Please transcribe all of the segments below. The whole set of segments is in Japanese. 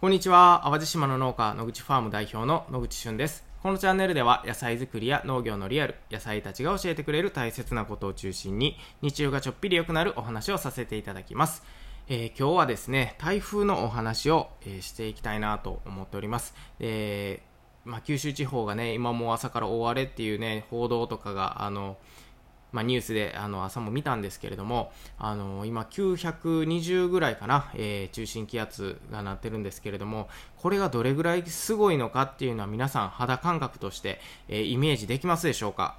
こんにちは。淡路島の農家、野口ファーム代表の野口俊です。このチャンネルでは野菜作りや農業のリアル、野菜たちが教えてくれる大切なことを中心に日中がちょっぴり良くなるお話をさせていただきます。えー、今日はですね、台風のお話を、えー、していきたいなと思っております。えー、まあ、九州地方がね、今も朝から大荒れっていうね、報道とかが、あの、まあ、ニュースであの朝も見たんですけれども、あの今920ぐらいかな、えー、中心気圧がなってるんですけれども、これがどれぐらいすごいのかっていうのは皆さん肌感覚として、えー、イメージできますでしょうか？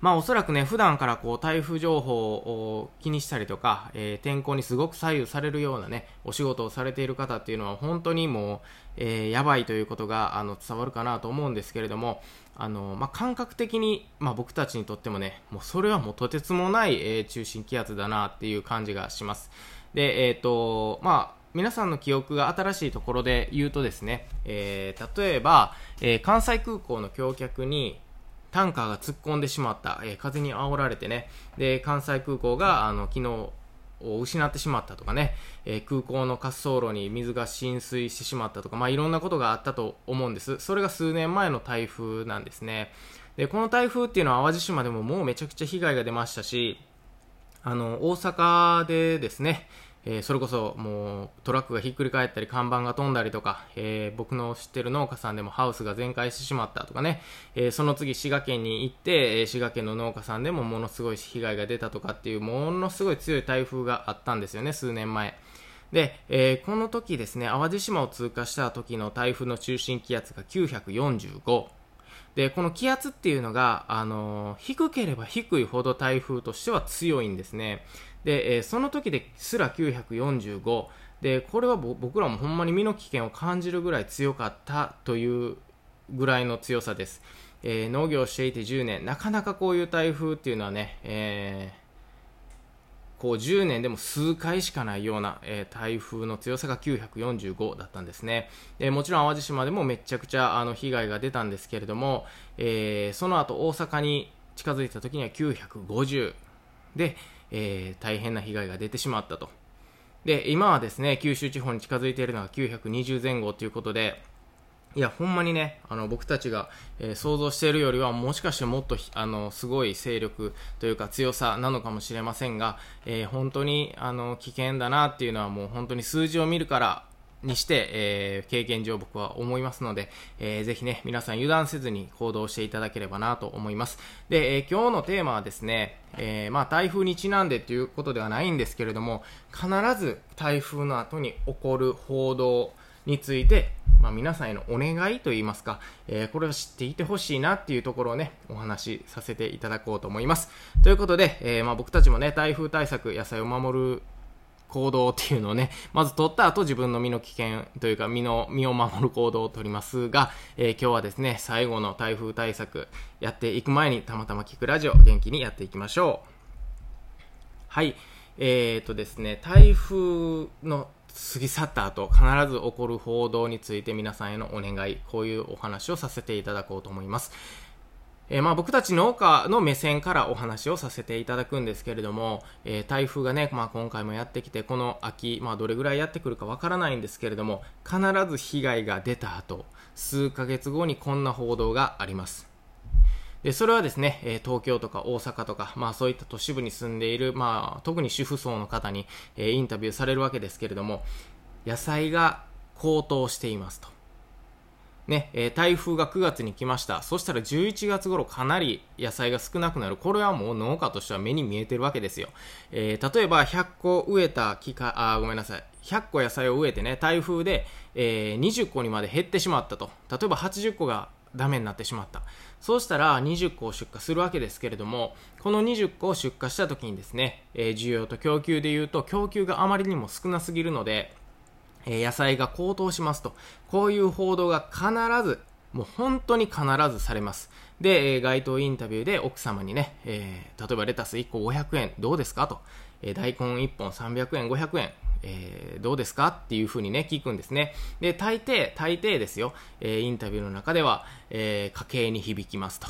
まあおそらくね、普段からこう台風情報を気にしたりとか、えー、天候にすごく左右されるようなね、お仕事をされている方っていうのは本当にもう、えー、やばいということがあの伝わるかなと思うんですけれども、あの、まあ、感覚的に、まあ、僕たちにとってもね、もうそれはもうとてつもない、えー、中心気圧だなっていう感じがします。で、えっ、ー、と、まあ、皆さんの記憶が新しいところで言うとですね、えー、例えば、えー、関西空港の橋脚にタンカーが突っ込んでしまった、えー、風に煽られてね、で、関西空港が、あの、昨日、を失ってしまったとかね、えー、空港の滑走路に水が浸水してしまったとか、まあ、いろんなことがあったと思うんです。それが数年前の台風なんですね。で、この台風っていうのは淡路島でももうめちゃくちゃ被害が出ましたし、あの、大阪でですね、えー、それこそもうトラックがひっくり返ったり看板が飛んだりとか、えー、僕の知ってる農家さんでもハウスが全壊してしまったとかね、えー、その次滋賀県に行って、え滋賀県の農家さんでもものすごい被害が出たとかっていうものすごい強い台風があったんですよね、数年前。で、えこの時ですね、淡路島を通過した時の台風の中心気圧が945。で、この気圧っていうのが、あの低ければ低いほど台風としては強いんですね。で、えー、その時ですら945でこれは僕らもほんまに身の危険を感じるぐらい強かったというぐらいの強さです、えー、農業をしていて10年なかなかこういう台風っていうのはね、えー、こう10年でも数回しかないような、えー、台風の強さが945だったんですね、えー、もちろん淡路島でもめちゃくちゃあの被害が出たんですけれども、えー、その後大阪に近づいた時には950で、え、大変な被害が出てしまったと。で、今はですね、九州地方に近づいているのが920前後ということで、いや、ほんまにね、あの、僕たちが、えー、想像しているよりは、もしかしてもっと、あの、すごい勢力というか強さなのかもしれませんが、えー、本当に、あの、危険だなっていうのはもう本当に数字を見るからにして、えー、経験上僕は思いますので、えー、ぜひね、皆さん油断せずに行動していただければなと思います。で、えー、今日のテーマはですね、えー、まあ台風にちなんでということではないんですけれども、必ず台風の後に起こる報道について、まあ、皆さんへのお願いといいますか、えー、これを知っていてほしいなっていうところをね、お話しさせていただこうと思います。ということで、えー、まあ僕たちもね、台風対策、野菜を守る行動っていうのをね、まず取った後自分の身の危険というか身の、身を守る行動を取りますが、えー、今日はですね、最後の台風対策やっていく前にたまたま聞くラジオ元気にやっていきましょう。はい。えーとですね、台風の過ぎ去った後、必ず起こる報道について皆さんへのお願い、こういうお話をさせていただこうと思います。えー、まあ僕たち農家の目線からお話をさせていただくんですけれども、えー、台風がね、まあ今回もやってきて、この秋、まあどれぐらいやってくるかわからないんですけれども、必ず被害が出た後、数ヶ月後にこんな報道があります。で、それはですね、え東京とか大阪とか、まあそういった都市部に住んでいる、まあ特に主婦層の方に、えインタビューされるわけですけれども、野菜が高騰していますと。ね、え、台風が9月に来ました。そしたら11月頃かなり野菜が少なくなる。これはもう農家としては目に見えてるわけですよ。えー、例えば100個植えた木か、あ、ごめんなさい。100個野菜を植えてね、台風で、えー、20個にまで減ってしまったと。例えば80個がダメになってしまった。そうしたら20個を出荷するわけですけれども、この20個を出荷した時にですね、えー、需要と供給で言うと、供給があまりにも少なすぎるので、え野菜が高騰しますと、こういう報道が必ず、もう本当に必ずされます。で、え街頭インタビューで奥様にね、え、例えばレタス1個500円どうですかと、え、大根1本300円、500円、えー、どうですか？っていうふうにね、聞くんですね。で、大抵、大抵ですよ、えインタビューの中では、え家計に響きますと。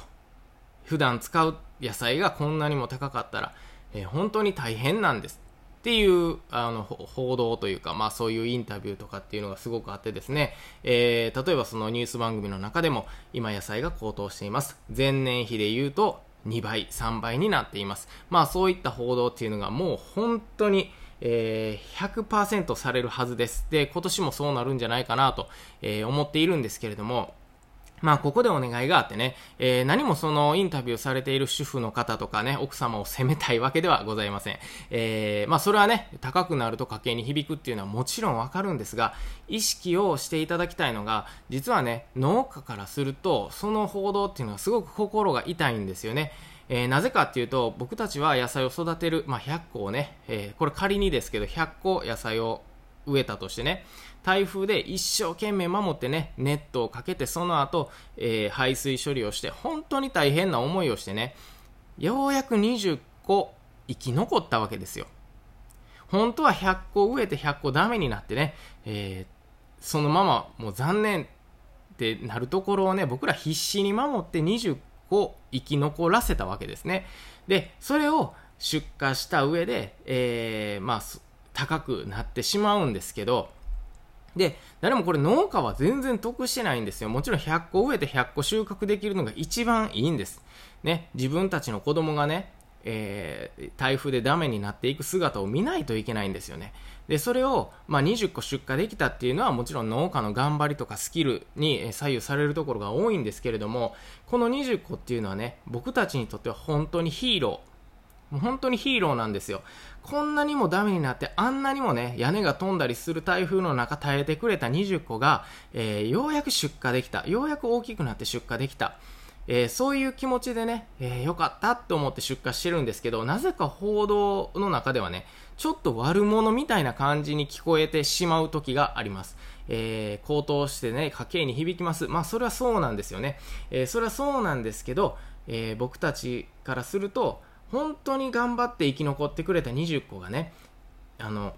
普段使う野菜がこんなにも高かったら、え本当に大変なんです。ってっていうあの報道というか、まあ、そういうインタビューとかっていうのがすごくあってですね、えー、例えばそのニュース番組の中でも今野菜が高騰しています前年比で言うと2倍3倍になっていますまあそういった報道っていうのがもう本当にえー、100%されるはずです。で、今年もそうなるんじゃないかなと、えー、思っているんですけれども、まあ、ここでお願いがあってね、えー、何もそのインタビューされている主婦の方とかね、奥様を責めたいわけではございません。えー、まあ、それはね、高くなると家計に響くっていうのはもちろんわかるんですが、意識をしていただきたいのが、実はね、農家からすると、その報道っていうのはすごく心が痛いんですよね。えー、なぜかっていうと、僕たちは野菜を育てる、まあ、100個をね、えこれ仮にですけど、100個野菜を植えたとしてね、台風で一生懸命守ってね、ネットをかけて、その後、えー、排水処理をして、本当に大変な思いをしてね、ようやく20個生き残ったわけですよ。本当は100個植えて100個ダメになってね、えー、そのままもう残念ってなるところをね、僕ら必死に守って20を生き残らせたわけですね。で、それを出荷した上で、えー、まあ、高くなってしまうんですけど、で、誰もこれ農家は全然得してないんですよ。もちろん100個植えて100個収穫できるのが一番いいんです。ね、自分たちの子供がね、えー、台風でダメになっていく姿を見ないといけないんですよね。で、それを、まあ、20個出荷できたっていうのはもちろん農家の頑張りとかスキルに左右されるところが多いんですけれども、この20個っていうのはね、僕たちにとっては本当にヒーロー、本当にヒーローなんですよ。こんなにもダメになって、あんなにもね、屋根が飛んだりする台風の中耐えてくれた20個が、えー、ようやく出荷できた。ようやく大きくなって出荷できた。えー、そういう気持ちでね、えー、よかったって思って出荷してるんですけど、なぜか報道の中ではね、ちょっと悪者みたいな感じに聞こえてしまう時があります。えー、高騰してね、家計に響きます。まあ、それはそうなんですよね。えー、それはそうなんですけど、えー、僕たちからすると、本当に頑張って生き残ってくれた20個がね、あの、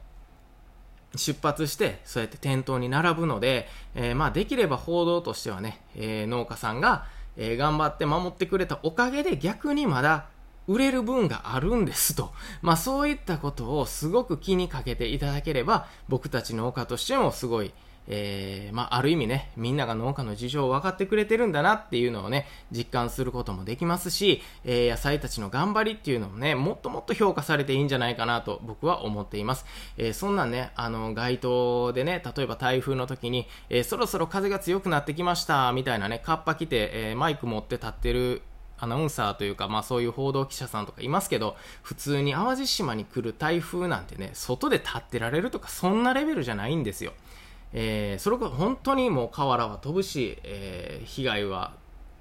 出発してそうやって店頭に並ぶので、えー、まあできれば報道としてはね、えー、農家さんが、えー、頑張って守ってくれたおかげで逆にまだ売れる分があるんですと。まあそういったことをすごく気にかけていただければ僕たち農家としてもすごいえー、まあ、ある意味ね、みんなが農家の事情を分かってくれてるんだなっていうのをね、実感することもできますし、えー、野菜たちの頑張りっていうのもね、もっともっと評価されていいんじゃないかなと僕は思っています。えー、そんなんね、あの、街頭でね、例えば台風の時に、えそろそろ風が強くなってきました、みたいなね、カッパ着て、えマイク持って立ってるアナウンサーというか、まあそういう報道記者さんとかいますけど、普通に淡路島に来る台風なんてね、外で立ってられるとか、そんなレベルじゃないんですよ。えー、それこそ本当にもう瓦は飛ぶし、えー、被害は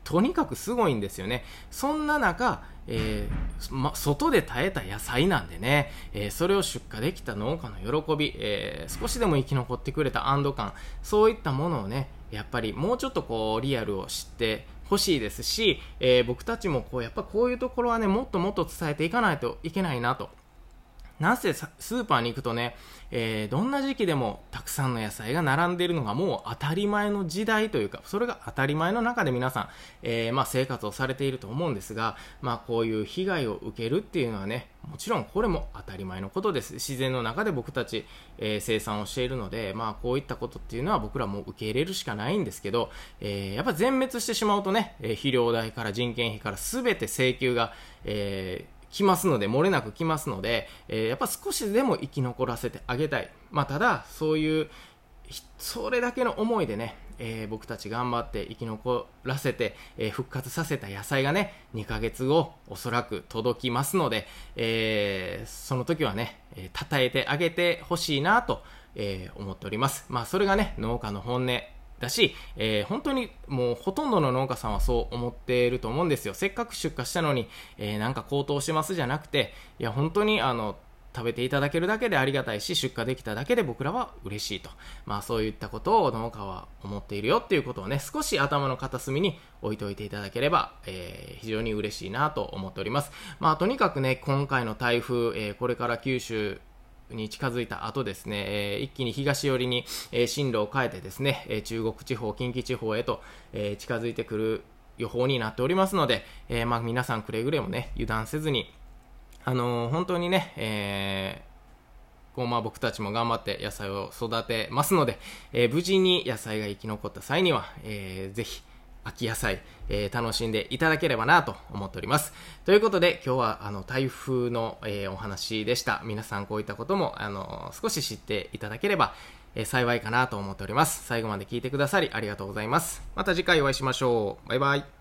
とにかくすごいんですよね。そんな中、えー、ま、外で耐えた野菜なんでね、えー、それを出荷できた農家の喜び、えー、少しでも生き残ってくれた安堵感、そういったものをね、やっぱりもうちょっとこうリアルを知ってほしいですし、え僕たちもこうやっぱこういうところはね、もっともっと伝えていかないといけないなとなぜスーパーに行くとね、えー、どんな時期でもたくさんの野菜が並んでいるのがもう当たり前の時代というか、それが当たり前の中で皆さん、えー、まあ、生活をされていると思うんですが、まあ、こういう被害を受けるっていうのはね、もちろんこれも当たり前のことです。自然の中で僕たち、えー、生産をしているので、まあ、こういったことっていうのは僕らも受け入れるしかないんですけど、えやっぱ全滅してしまうとね、え肥料代から人件費から全て請求が、えー来ますので、漏れなく来ますので、えー、やっぱ少しでも生き残らせてあげたい。まあ、ただ、そういう、それだけの思いでね、えー、僕たち頑張って生き残らせて、えー、復活させた野菜がね、2ヶ月後、おそらく届きますので、えー、その時はね、えー、称えてあげてほしいなと、え、思っております。まあ、それがね、農家の本音、だし、えー、本当にもうほとんどの農家さんはそう思っていると思うんですよ。せっかく出荷したのに、えー、なんか高騰してますじゃなくて、いや、本当にあの、食べていただけるだけでありがたいし、出荷できただけで僕らは嬉しいと。まあそういったことを農家は思っているよっていうことをね、少し頭の片隅に置いといていただければ、えー、非常に嬉しいなと思っております。まあとにかくね、今回の台風、えー、これから九州、に近づいた後ですね、え、一気に東寄りに、え、進路を変えてですね、え、中国地方、近畿地方へと、え近づいてくる予報になっておりますので、えまあ、皆さんくれぐれもね、油断せずに、あの本当にね、えこうまあ僕たちも頑張って野菜を育てますので、えー無事に野菜が生き残った際には、えーぜひ秋野菜、えー楽しんでいただければなと思っております。ということで今日はあの台風の、えーお話でした。皆さんこういったこともあの少し知っていただければ、えー幸いかなと思っております。最後まで聞いてくださりありがとうございます。また次回お会いしましょう。バイバイ。